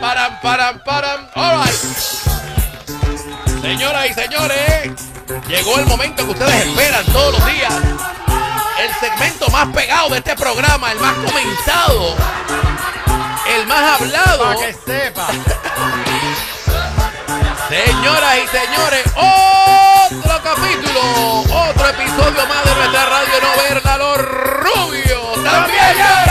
param, param, param. All right. Señoras y señores, llegó el momento que ustedes esperan todos los días. El segmento más pegado de este programa, el más comentado, el más hablado. Para que sepa. Señoras y señores, otro capítulo, otro episodio más de nuestra radio no verla los rubios. También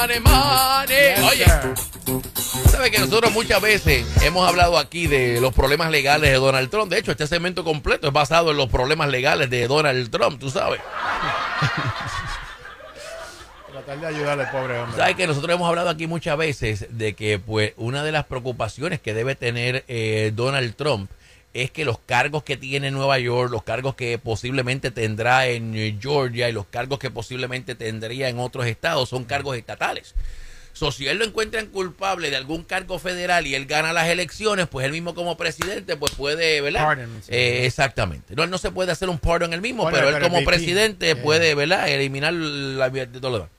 Mane, mane, mane. Oye. Sabe que nosotros muchas veces hemos hablado aquí de los problemas legales de Donald Trump. De hecho, este segmento completo es basado en los problemas legales de Donald Trump, tú sabes. Tratar de ayudarle al pobre hombre. Sabes que nosotros hemos hablado aquí muchas veces de que pues una de las preocupaciones que debe tener eh, Donald Trump es que los cargos que tiene en Nueva York, los cargos que posiblemente tendrá en Georgia y los cargos que posiblemente tendría en otros estados son cargos estatales. So, si él lo encuentran culpable de algún cargo federal y él gana las elecciones, pues él mismo como presidente pues puede, ¿verdad? Pardon, sí. Eh, exactamente. No, él no se puede hacer un pardon él mismo, Bueno, pero él pero como presidente eh. puede, ¿verdad? Eliminar la de todo lo demás.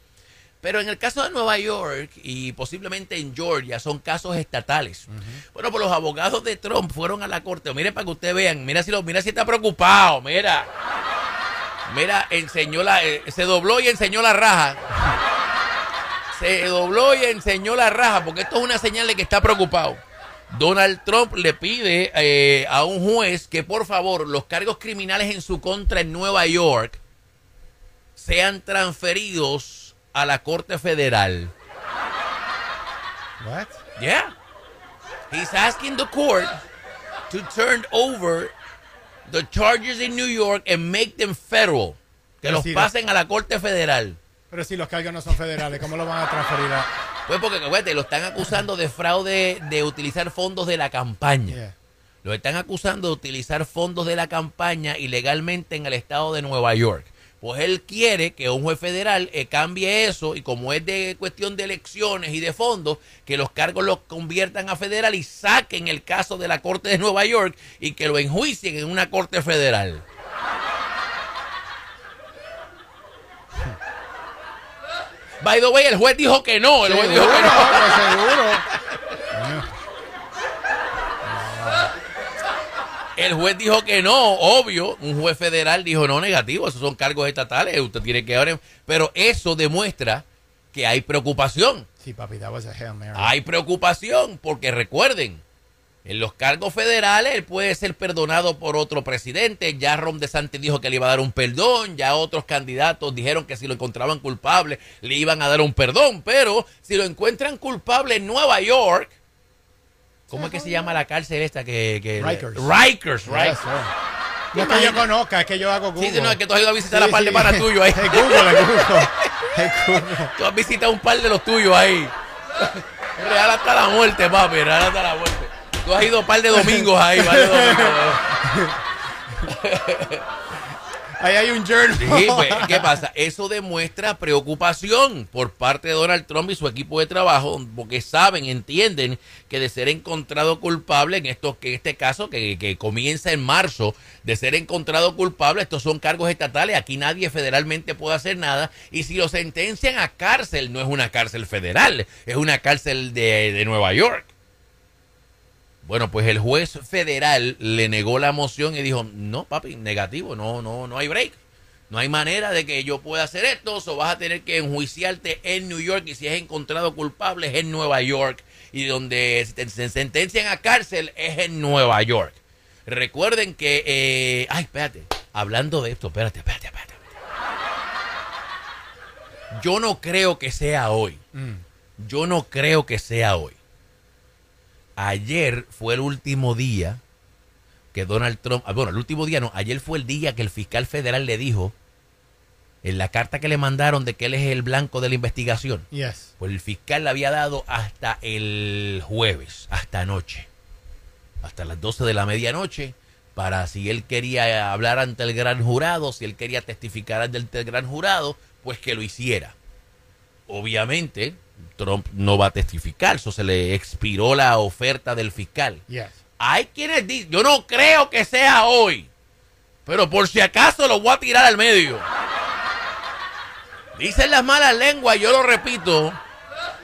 Pero en el caso de Nueva York y posiblemente en Georgia son casos estatales. Bueno, pues los abogados de Trump fueron a la corte. Mire para que ustedes vean. Mira si lo, mira si está preocupado. Mira. Mira, enseñó la, eh, se dobló y enseñó la raja. Se dobló y enseñó la raja porque esto es una señal de que está preocupado. Donald Trump le pide eh, a un juez que por favor los cargos criminales en su contra en Nueva York sean transferidos a la Corte Federal. What? Yeah. He's asking the court to turn over the charges in New York and make them federal. Que Pero los si pasen a la Corte Federal. Pero si los cargos no son federales, ¿cómo lo van a transferir a...? Pues porque, acuérdate, lo están acusando de fraude de utilizar fondos de la campaña. Yeah. Lo están acusando de utilizar fondos de la campaña ilegalmente en el estado de Nueva York. Pues él quiere que un juez federal eh, cambie eso y como es de cuestión de elecciones y de fondos, que los cargos los conviertan a federal y saquen el caso de la Corte de Nueva York y que lo enjuicien en una Corte federal. By the way, el juez dijo que no. El juez dijo que no. seguro. El juez dijo que no, obvio. Un juez federal dijo no, negativo. Esos son cargos estatales. Usted tiene que ahora. Pero eso demuestra que hay preocupación. Sí, papi, that was a Hail Mary. Hay preocupación porque recuerden, en los cargos federales él puede ser perdonado por otro presidente. Ya Ron DeSantis dijo que le iba a dar un perdón. Ya otros candidatos dijeron que si lo encontraban culpable le iban a dar un perdón. Pero si lo encuentran culpable en Nueva York, ¿cómo es que se llama la cárcel esta que... que Rikers. Rikers, sir. No es que yo conozca, es que yo hago Google. Sí, sí, no, es que tú has ido a visitar Sí, a par de sí. panas tuyos ahí. Es Google, es Google. Es Google. Tú has visitado un par de los tuyos ahí. Real hasta la muerte, papi, real hasta la muerte. Tú has ido un par de domingos ahí, par de domingos. Ahí hay un journal. Sí, pues, ¿qué pasa? Eso demuestra preocupación por parte de Donald Trump y su equipo de trabajo, porque saben, entienden que de ser encontrado culpable en esto, que este caso que, que comienza en marzo, de ser encontrado culpable, estos son cargos estatales, aquí nadie federalmente puede hacer nada, y si lo sentencian a cárcel, no es una cárcel federal, es una cárcel de, de Nueva York. Bueno, pues el juez federal le negó la moción y dijo, no, papi, negativo, no, no, no hay break. No hay manera de que yo pueda hacer esto, o vas a tener que enjuiciarte en New York y si es encontrado culpable es en Nueva York y donde se se sentencian a cárcel es en Nueva York. Recuerden que, eh, ay, espérate, hablando de esto, espérate, espérate, espérate. Yo no creo que sea hoy. Mm. Yo no creo que sea hoy. Ayer fue el último día que Donald Trump, ah, bueno, el último día no, ayer fue el día que el fiscal federal le dijo en la carta que le mandaron de que él es el blanco de la investigación. Yes. Pues el fiscal le había dado hasta el jueves, hasta anoche, hasta las 12 de la medianoche, para si él quería hablar ante el gran jurado, si él quería testificar ante el gran jurado, pues que lo hiciera. Obviamente, Trump no va a testificar, eso se le expiró la oferta del fiscal. Yes. Hay quienes dicen, yo no creo que sea hoy, Pero por si acaso lo voy a tirar al medio. Dicen las malas lenguas, yo lo repito.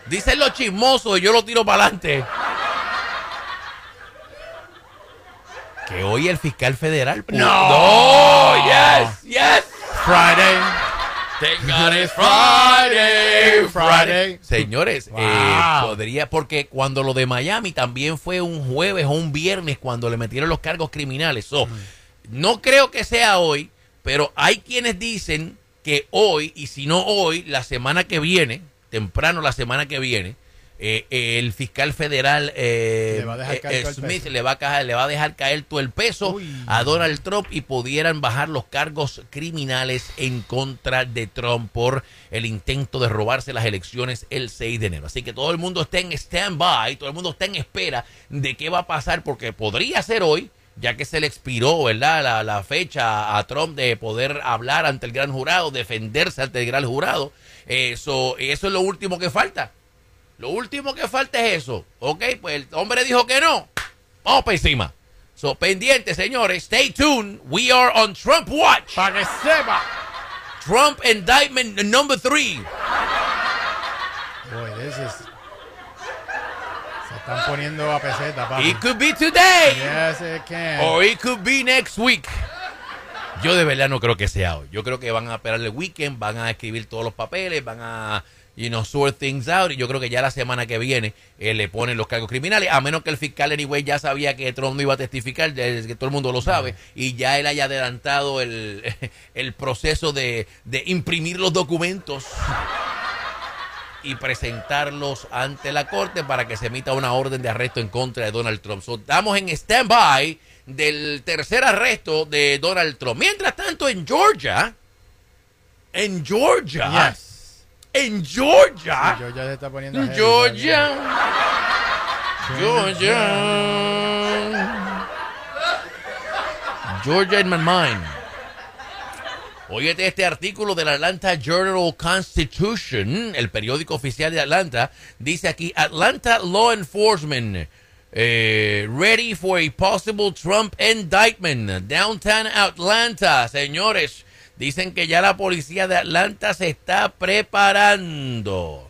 Dicen los chismosos y yo lo tiro para adelante. Que hoy el fiscal federal. No. No, yes, yes. Friday. Thank God it's Friday, Friday. Friday. Señores, Wow. eh, podría, porque cuando lo de Miami también fue un jueves o un viernes cuando le metieron los cargos criminales. So, No creo que sea hoy, pero hay quienes dicen que hoy, y si no hoy, la semana que viene, temprano la semana que viene, eh, eh, el fiscal federal eh, Le eh, Smith le va, a caer, le va a dejar caer todo el peso Uy. a Donald Trump y pudieran bajar los cargos criminales en contra de Trump por el intento de robarse las elecciones el 6 de enero. Así que todo el mundo está en stand-by, todo el mundo está en espera de qué va a pasar porque podría ser hoy, ya que se le expiró, ¿verdad? La, la fecha a Trump de poder hablar ante el gran jurado, defenderse ante el gran jurado. Eso, eso es lo último que falta. Lo último que falta es eso. Ok, pues el hombre dijo que no. Vamos para encima. So, pendiente, señores. Stay tuned. We are on Trump Watch. Para que sepa. Trump indictment number three. Boy, this is... Se están poniendo a peseta, papi. It could be today. Yes, it can. Or it could be next week. Yo de verdad no creo que sea hoy. Yo creo que van a esperar el weekend, van a escribir todos los papeles, van a, you know, sort things out. Y yo creo que ya la semana que viene eh, le ponen los cargos criminales, a menos que el fiscal, anyway, ya sabía que Trump no iba a testificar, que todo el mundo lo sabe, y ya él haya adelantado el, el proceso de, de imprimir los documentos y presentarlos ante la corte para que se emita una orden de arresto en contra de Donald Trump. So, estamos en stand-by del tercer arresto de Donald Trump. Mientras tanto, en Georgia, en Georgia. En Georgia, Sí, Georgia se está poniendo Georgia. Georgia, Georgia in my mind. Óyete este artículo del Atlanta Journal Constitution, el periódico oficial de Atlanta, dice aquí, Atlanta Law Enforcement eh, ready for a possible Trump indictment. Downtown Atlanta, señores, dicen que ya la policía de Atlanta se está preparando.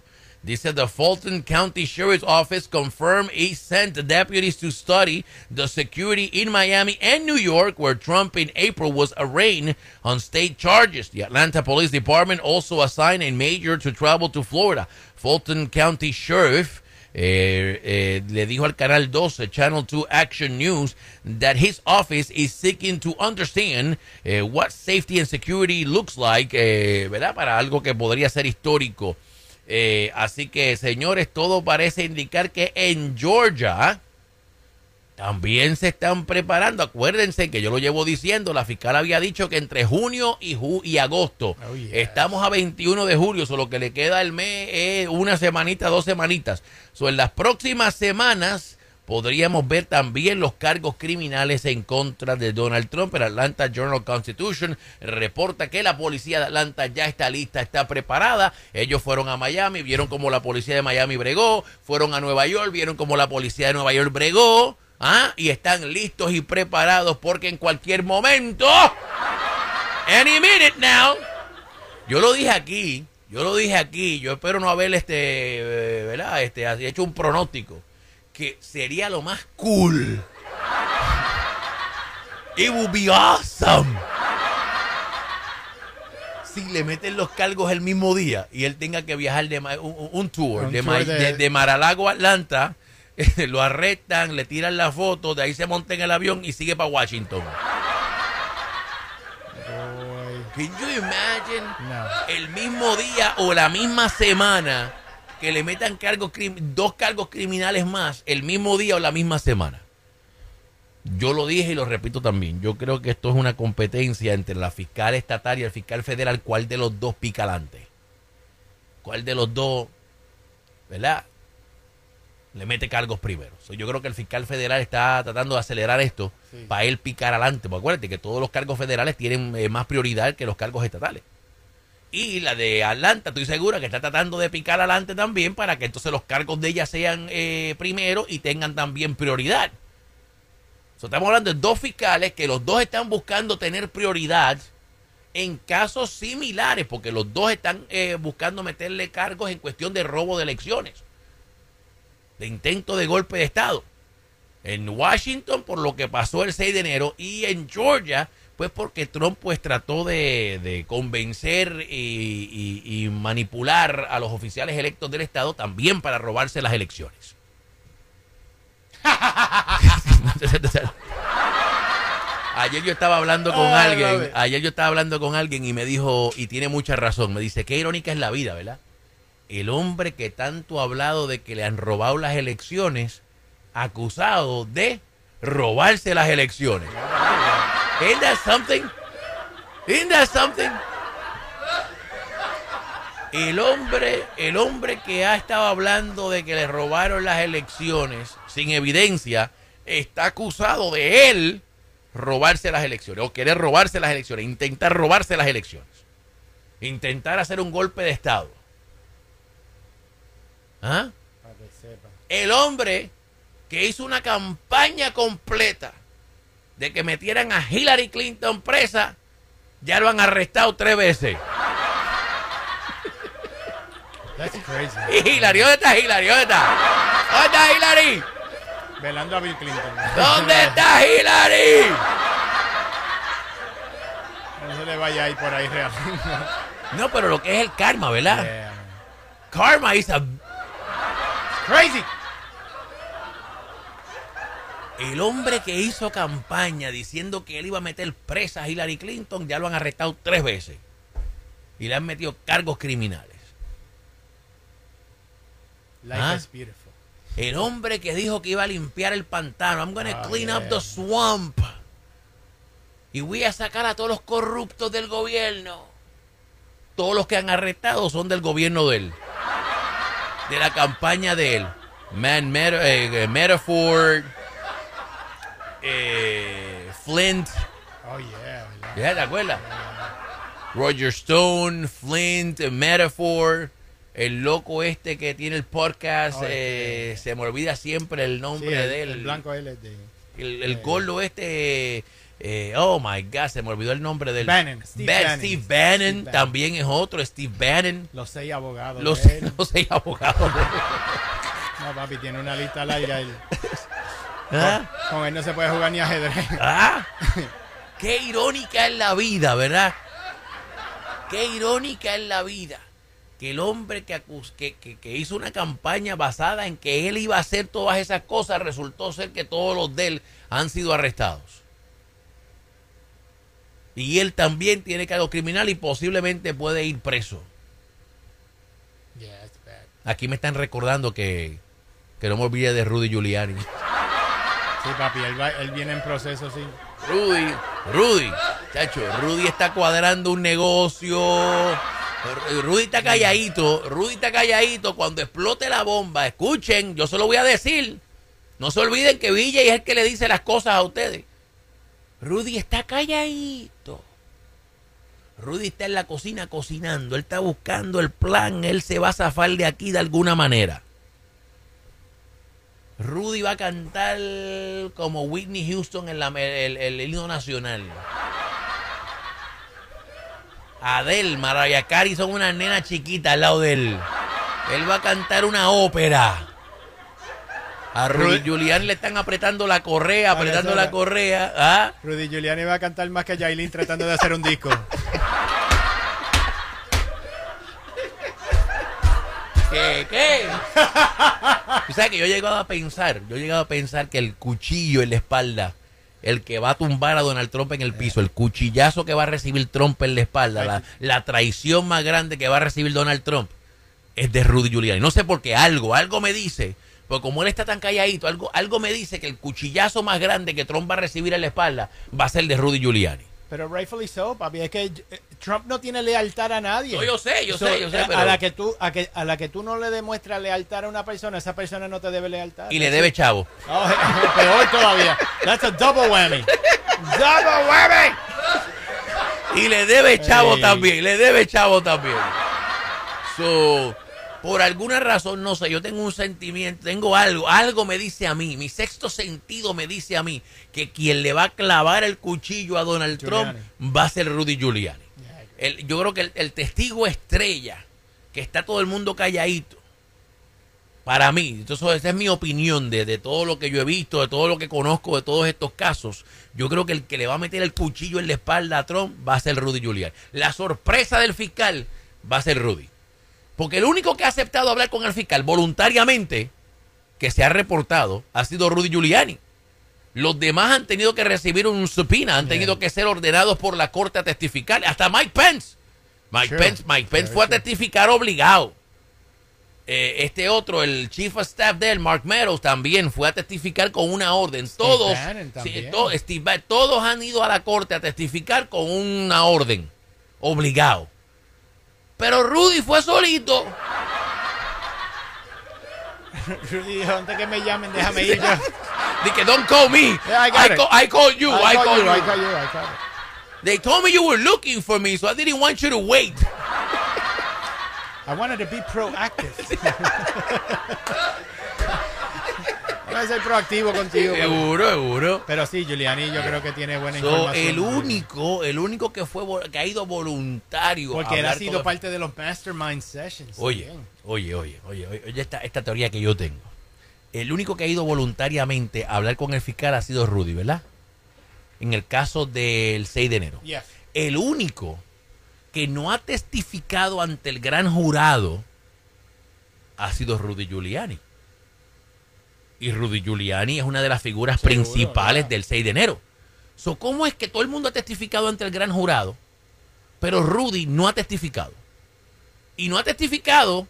Dice the Fulton County Sheriff's Office confirmed it sent deputies to study the security in Miami and New York, where Trump in April was arraigned on state charges. The Atlanta Police Department also assigned a major to travel to Florida. Fulton County Sheriff eh, eh, le dijo al Canal 12, Channel 2 Action News, that his office is seeking to understand eh, what safety and security looks like, eh, ¿verdad? Para algo que podría ser histórico. Eh, así que, señores, todo parece indicar que en Georgia también se están preparando. Acuérdense que yo lo llevo diciendo, la fiscal había dicho que entre junio y, ju- y agosto. Oh. Estamos a 21 de julio, solo que le queda el mes es una semanita, dos semanitas. So, en las próximas semanas podríamos ver también los cargos criminales en contra de Donald Trump. El Atlanta Journal Constitution reporta que la policía de Atlanta ya está lista, está preparada. Ellos fueron a Miami, vieron como la policía de Miami bregó, fueron a Nueva York, vieron como la policía de Nueva York bregó. ¿Ah? Y están listos y preparados porque en cualquier momento, any minute now, yo lo dije aquí, yo lo dije aquí, yo espero no haber este, eh, ¿verdad? Este, hecho un pronóstico que sería lo más cool. It would be awesome. Si le meten los cargos el mismo día y él tenga que viajar de un, un- tour, Un de, tour de- de- de Mar-a-Lago a Atlanta, lo arrestan, le tiran la foto, de ahí se monta en el avión y sigue para Washington. Can you imagine? No. el mismo día o la misma semana que le metan cargos dos cargos criminales más el mismo día o la misma semana. Yo lo dije y lo repito también. Yo creo que esto es una competencia entre la fiscal estatal y el fiscal federal. ¿Cuál de los dos pica adelante? ¿Cuál de los dos, verdad? Le mete cargos primero. So, yo creo que el fiscal federal está tratando de acelerar esto Sí. para él picar adelante. Porque acuérdate que todos los cargos federales tienen eh, más prioridad que los cargos estatales. Y la de Atlanta, estoy segura que está tratando de picar adelante también para que entonces los cargos de ella sean eh, primero y tengan también prioridad. So, estamos hablando de dos fiscales que los dos están buscando tener prioridad en casos similares, porque los dos están eh, buscando meterle cargos en cuestión de robo de elecciones, de intento de golpe de Estado. En Washington por lo que pasó el 6 de enero y en Georgia pues porque Trump pues trató de, de convencer y, y- y manipular a los oficiales electos del Estado también para robarse las elecciones. Ayer yo estaba hablando con love alguien, ayer yo estaba hablando con alguien y me dijo, y tiene mucha razón, me dice, qué irónica es la vida, ¿verdad? El hombre que tanto ha hablado de que le han robado las elecciones, acusado de robarse las elecciones. Isn't that something? Isn't that something? El hombre, el hombre que ha estado hablando de que le robaron las elecciones sin evidencia, está acusado de él robarse las elecciones o querer robarse las elecciones, intentar robarse las elecciones, intentar hacer un golpe de Estado. ¿Ah? Para que sepa. El hombre que hizo una campaña completa de que metieran a Hillary Clinton presa, ya lo han arrestado tres veces. That's crazy. Y Hillary, ¿dónde está Hillary? ¿Dónde está? ¿Dónde está Hillary? Velando a Bill Clinton. ¿Dónde está Hillary? No se le vaya a ir por ahí real. No, pero lo que es el karma, ¿verdad? Yeah. Karma is a... Crazy. El hombre que hizo campaña diciendo que él iba a meter presa a Hillary Clinton, ya lo han arrestado tres veces. Y le han metido cargos criminales. Life Ah. is beautiful. El hombre que dijo que iba a limpiar el pantano. I'm gonna clean up the swamp. Y voy a sacar a todos los corruptos del gobierno. Todos los que han arrestado son del gobierno de él. De la campaña de él. Man, Meta- eh, eh, Metaphor. eh, Flint. Oh, yeah. ¿Ya te acuerdas? Roger Stone, Flint, Metaphor. El loco este que tiene el podcast. Oh, este- eh, se me olvida siempre el Sí, nombre el, de él. el blanco él es de... El, el gordo este. Eh, oh my God, se me olvidó el nombre del. Bannon, Steve Ba- Bannon. Steve Bannon, Steve Bannon. también es otro, Steve Bannon. Los seis abogados. Los, de él. los seis abogados. No, papi, tiene una lista larga. él. ¿Ah? Con él no se puede jugar ni ajedrez. ¿Ah? Qué irónica es la vida, ¿verdad? Qué irónica es la vida. Que el hombre que, acus- que, que- que hizo una campaña basada en que él iba a hacer todas esas cosas, resultó ser que todos los de él han sido arrestados. Y él también tiene cargo criminal y posiblemente puede ir preso. Aquí me están recordando que, que no me olvide de Rudy Giuliani. Sí, papi, él, va- él viene en proceso, sí. Rudy, Rudy, chacho, Rudy está cuadrando un negocio. Rudy está calladito, Rudy está calladito. Cuando explote la bomba, escuchen, yo se lo voy a decir. No se olviden que Villa es el que le dice las cosas a ustedes. Rudy está calladito. Rudy está en la cocina cocinando, él está buscando el plan, él se va a zafar de aquí de alguna manera. Rudy va a cantar como Whitney Houston en la, el, el himno nacional. Adele, Mariah Carey son una nena chiquita al lado de él. Él va a cantar una ópera. A Rudy Giuliani le están apretando la correa, apretando la correa. ¿Ah? Rudy Giuliani va a cantar más que Yailin tratando de hacer un disco. ¿Qué? ¿Qué? Tú sabes que yo he llegado a pensar, yo he llegado a pensar que el cuchillo en la espalda, el que va a tumbar a Donald Trump en el piso, el cuchillazo que va a recibir Trump en la espalda, la, la traición más grande que va a recibir Donald Trump, es de Rudy Giuliani. No sé por qué, algo, algo me dice, porque como él está tan calladito, algo, algo me dice que el cuchillazo más grande que Trump va a recibir en la espalda va a ser de Rudy Giuliani. Pero rightfully so, papi. Es que eh, Trump no tiene lealtad a nadie. No, yo sé, yo So, sé, yo sé, a- pero- A la, que tú, a, que, a la que tú no le demuestras lealtad a una persona, esa persona no te debe lealtad. Y le debe chavo. Oh, peor todavía. That's a double whammy. double whammy. Y le debe chavo también, le debe chavo también. So, Por alguna razón, no sé, yo tengo un sentimiento, tengo algo, algo me dice a mí, mi sexto sentido me dice a mí que quien le va a clavar el cuchillo a Donald Trump va a ser Rudy Giuliani. El- yo creo que el, el testigo estrella, que está todo el mundo calladito, para mí, entonces esa es mi opinión de, de todo lo que yo he visto, de todo lo que conozco, de todos estos casos. Yo creo que el que le va a meter el cuchillo en la espalda a Trump va a ser Rudy Giuliani. La sorpresa del fiscal va a ser Rudy. Porque el único que ha aceptado hablar con el fiscal voluntariamente, que se ha reportado, ha sido Rudy Giuliani. Los demás han tenido que recibir un subpoena, han tenido que ser ordenados por la corte a testificar. Hasta Mike Pence. Mike Sure. Pence, Mike Pence fue a testificar obligado. Eh, este otro, el chief of staff de él, Mark Meadows, también fue a testificar con una orden. todos, sí, to- Steve todos han ido a la corte a testificar con una orden, obligado. Pero Rudy fue solito. Rudy dijo, antes que me llamen, déjame ir yo. Dije, don't call me. Yeah, I I, call, you. I, I call called you, you. I call you, I call you. They told me you were looking for me, so I didn't want you to wait. I wanted to be proactive. Voy a ser proactivo contigo. pero- Seguro, seguro. Pero sí, Giuliani yo creo que tiene buena So, información. el único, el único que fue que ha ido voluntario. a Porque él ha sido parte de los mastermind sessions. Oye, oye, oye, oye, oye, oye esta, esta teoría que yo tengo. El único que ha ido voluntariamente a hablar con el fiscal ha sido Rudy, ¿verdad? En el caso del 6 de enero. Yes. El único que no ha testificado ante el gran jurado ha sido Rudy Giuliani. Y Rudy Giuliani es una de las figuras Seguro, principales ya. del 6 de enero. So, ¿Cómo es que todo el mundo ha testificado ante el gran jurado, pero Rudy no ha testificado? Y no ha testificado,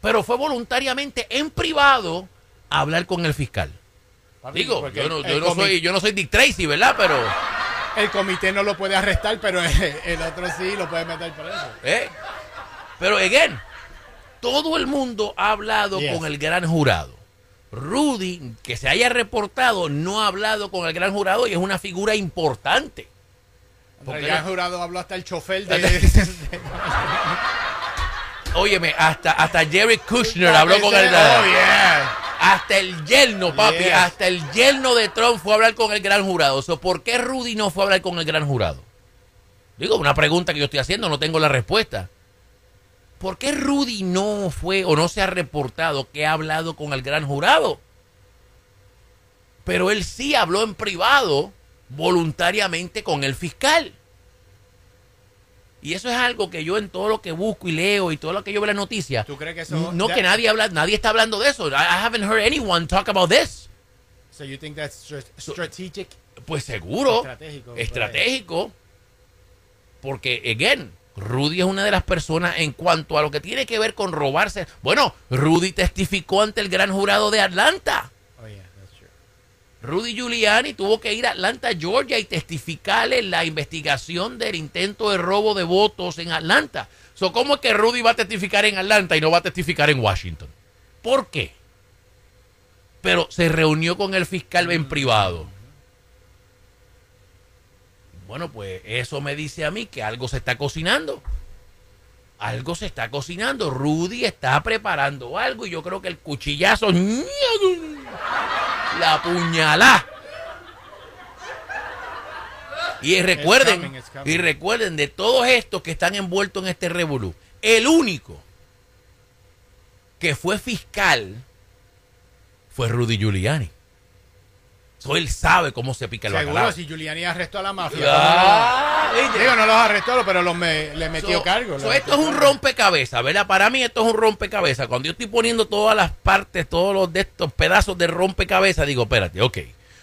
pero fue voluntariamente en privado a hablar con el fiscal. Papi, Digo, yo no, yo soy, yo no soy Dick Tracy, ¿verdad? Pero... El comité no lo puede arrestar, pero el, el otro sí lo puede meter preso. ¿Eh? Pero, again, todo el mundo ha hablado Yes. con el gran jurado. Rudy, que se haya reportado, no ha hablado con el gran jurado y es una figura importante. Porque El gran jurado habló hasta el chofer de... de- Óyeme, hasta, hasta Jerry Kushner habló con el... Oh, yeah. Hasta el yerno, papi, Yes. hasta el yerno de Trump fue a hablar con el gran jurado. So, ¿Por qué Rudy no fue a hablar con el gran jurado? Digo, una pregunta que yo estoy haciendo, no tengo la respuesta. ¿Por qué Rudy no fue o no se ha reportado que ha hablado con el gran jurado? Pero él sí habló en privado, voluntariamente, con el fiscal. Y eso es algo que yo en todo lo que busco y leo y todo lo que yo veo en las noticias, ¿Tú crees que eso- no que nadie habla, nadie está hablando de eso. I, I haven't heard anyone talk about this. So you think that's stra- strategic? Pues seguro, Estratégico, estratégico, porque again, Rudy es una de las personas en cuanto a lo que tiene que ver con robarse. Bueno, Rudy testificó ante el gran jurado de Atlanta. Oh, yeah, that's true. Rudy Giuliani tuvo que ir a Atlanta, Georgia y testificarle la investigación del intento de robo de votos en Atlanta. So, ¿Cómo es que Rudy va a testificar en Atlanta y no va a testificar en Washington? ¿Por qué? Pero se reunió con el fiscal en privado. Bueno, pues eso me dice a mí que algo se está cocinando. Algo se está cocinando. Rudy está preparando algo y yo creo que el cuchillazo la puñalá. Y recuerden, coming, it's coming. y recuerden de todos estos que están envueltos en este revolú, el único que fue fiscal fue Rudy Giuliani. So, él sabe cómo se pica el Seguro, bacalao. si Giuliani arrestó a la mafia. Ya, ¿viste? Digo, no los arrestó, pero los me- le metió So- cargo. so esto metió es un rompecabezas, ¿verdad? Para mí esto es un rompecabezas. Cuando yo estoy poniendo todas las partes, todos los de estos pedazos de rompecabezas, digo, espérate, ok.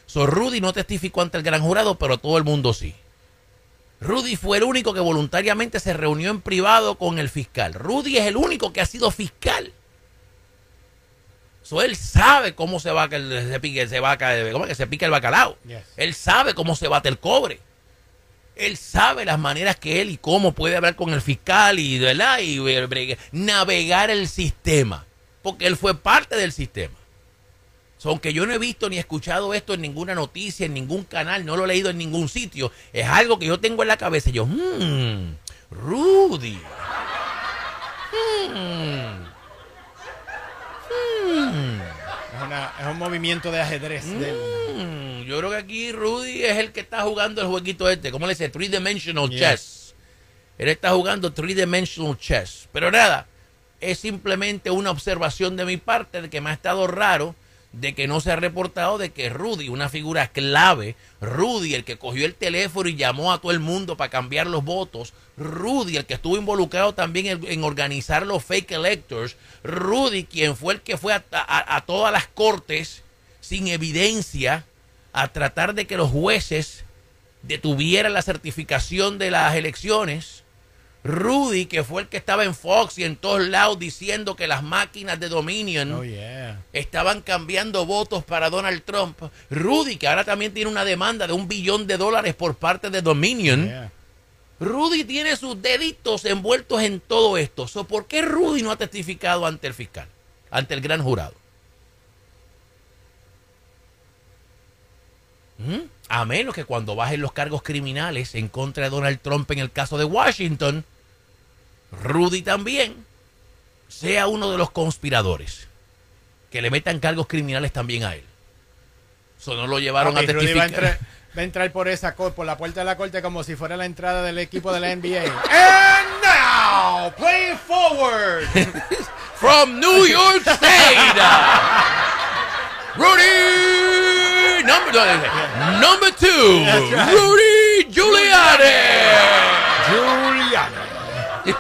So Rudy no testificó ante el gran jurado, pero todo el mundo sí. Rudy fue el único que voluntariamente se reunió en privado con el fiscal. Rudy es el único que ha sido fiscal. So, él sabe cómo se va que se pique, se va cómo es que se pica el bacalao. Yes. Él sabe cómo se bate el cobre. Él sabe las maneras que él y cómo puede hablar con el fiscal y, ¿verdad? y bre- navegar el sistema. Porque él fue parte del sistema. So, aunque yo no he visto ni escuchado esto en ninguna noticia, en ningún canal, no lo he leído en ningún sitio, es algo que yo tengo en la cabeza. Y yo, hmm, Rudy. Hmm. Una- es un movimiento de ajedrez. del- Mm, yo creo que aquí Rudy es el que está jugando el jueguito este. ¿Cómo le dice? Three Dimensional Yeah. Chess. Él está jugando Three Dimensional Chess. Pero nada, es simplemente una observación de mi parte de que me ha estado raro de que no se ha reportado de que Rudy, una figura clave, Rudy, el que cogió el teléfono y llamó a todo el mundo para cambiar los votos, Rudy, el que estuvo involucrado también en, organizar los fake electors, Rudy, quien fue el que fue a- a todas las cortes sin evidencia a tratar de que los jueces detuvieran la certificación de las elecciones. Rudy, que fue el que estaba en Fox y en todos lados diciendo que las máquinas de Dominion Oh, yeah. estaban cambiando votos para Donald Trump. Rudy, que ahora también tiene una demanda de un billón de dólares por parte de Dominion. Yeah. Rudy tiene sus deditos envueltos en todo esto. So, ¿Por qué Rudy no ha testificado ante el fiscal, ante el gran jurado? ¿Mm? A menos que cuando bajen los cargos criminales en contra de Donald Trump en el caso de Washington, Rudy también sea uno de los conspiradores. Que le metan cargos criminales también a él. Eso no lo llevaron a Rudy va a, testificar. entrar, va a entrar por esa por la puerta de la corte como si fuera la entrada del equipo de la NBA. And now, play forward. from New York State. Rudy number, number two, right. Rudy Giuliani. Giuliani.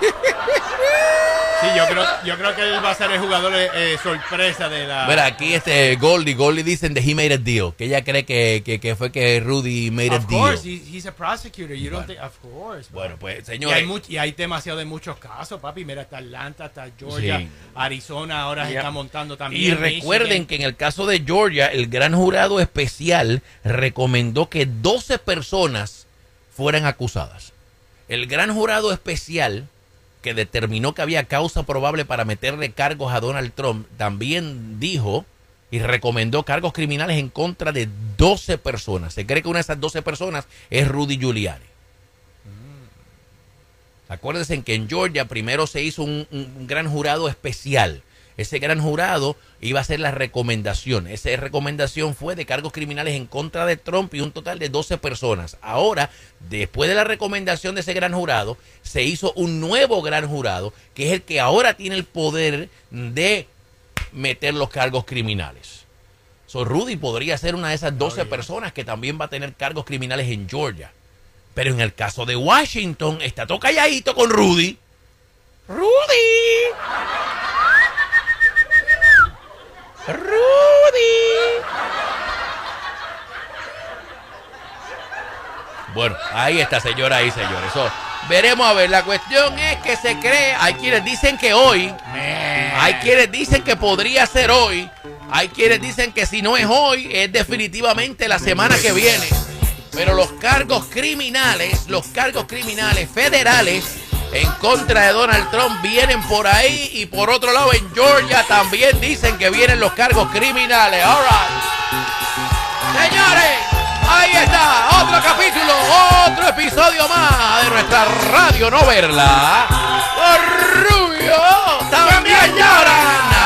Sí, yo creo, yo creo que él va a ser el jugador eh, eh, sorpresa de la. Mira, aquí este Goldie, Goldie dicen de he made a deal, que ella cree que, que, que fue que Rudy made a Of deal. course, he- he's a prosecutor. You don't Bueno. think, of course. Bueno, pues Y hay, señores, much- y hay demasiado de muchos casos, papi. Mira, está Atlanta, está Georgia, Sí. Arizona, ahora se está montando también. y recuerden Michigan. que en el caso de Georgia, el gran jurado especial recomendó que 12 personas fueran acusadas. El gran jurado especial que determinó que había causa probable para meterle cargos a Donald Trump, también dijo y recomendó cargos criminales en contra de 12 personas. Se cree que una de esas 12 personas es Rudy Giuliani. Acuérdense que en Georgia primero se hizo un, un- un gran jurado especial. Ese gran jurado iba a hacer la recomendación. Esa recomendación fue de cargos criminales en contra de Trump y un total de 12 personas. Ahora, después de la recomendación de ese gran jurado, se hizo un nuevo gran jurado, que es el que ahora tiene el poder de meter los cargos criminales. So, Rudy podría ser una de esas 12 yeah. personas que también va a tener cargos criminales en Georgia. Pero en el caso de Washington, está todo calladito con Rudy. ¡Rudy! ¡Rudy! Bueno, ahí está, señora y señores. So, veremos a ver. La cuestión es que se cree. Hay quienes dicen que hoy. Hay quienes dicen que podría ser hoy. Hay quienes dicen que si no es hoy, es definitivamente la semana que viene. Pero los cargos criminales, los cargos criminales federales en contra de Donald Trump vienen por ahí. Y por otro lado, en Georgia también dicen que vienen los cargos criminales. All. Señores, ahí está, otro capítulo, otro episodio más de nuestra radio no verla. Por Rubio, también llora.